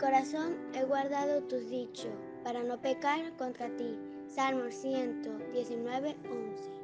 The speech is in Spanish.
corazón he guardado tus dichos para no pecar contra ti. Salmo 119, 11.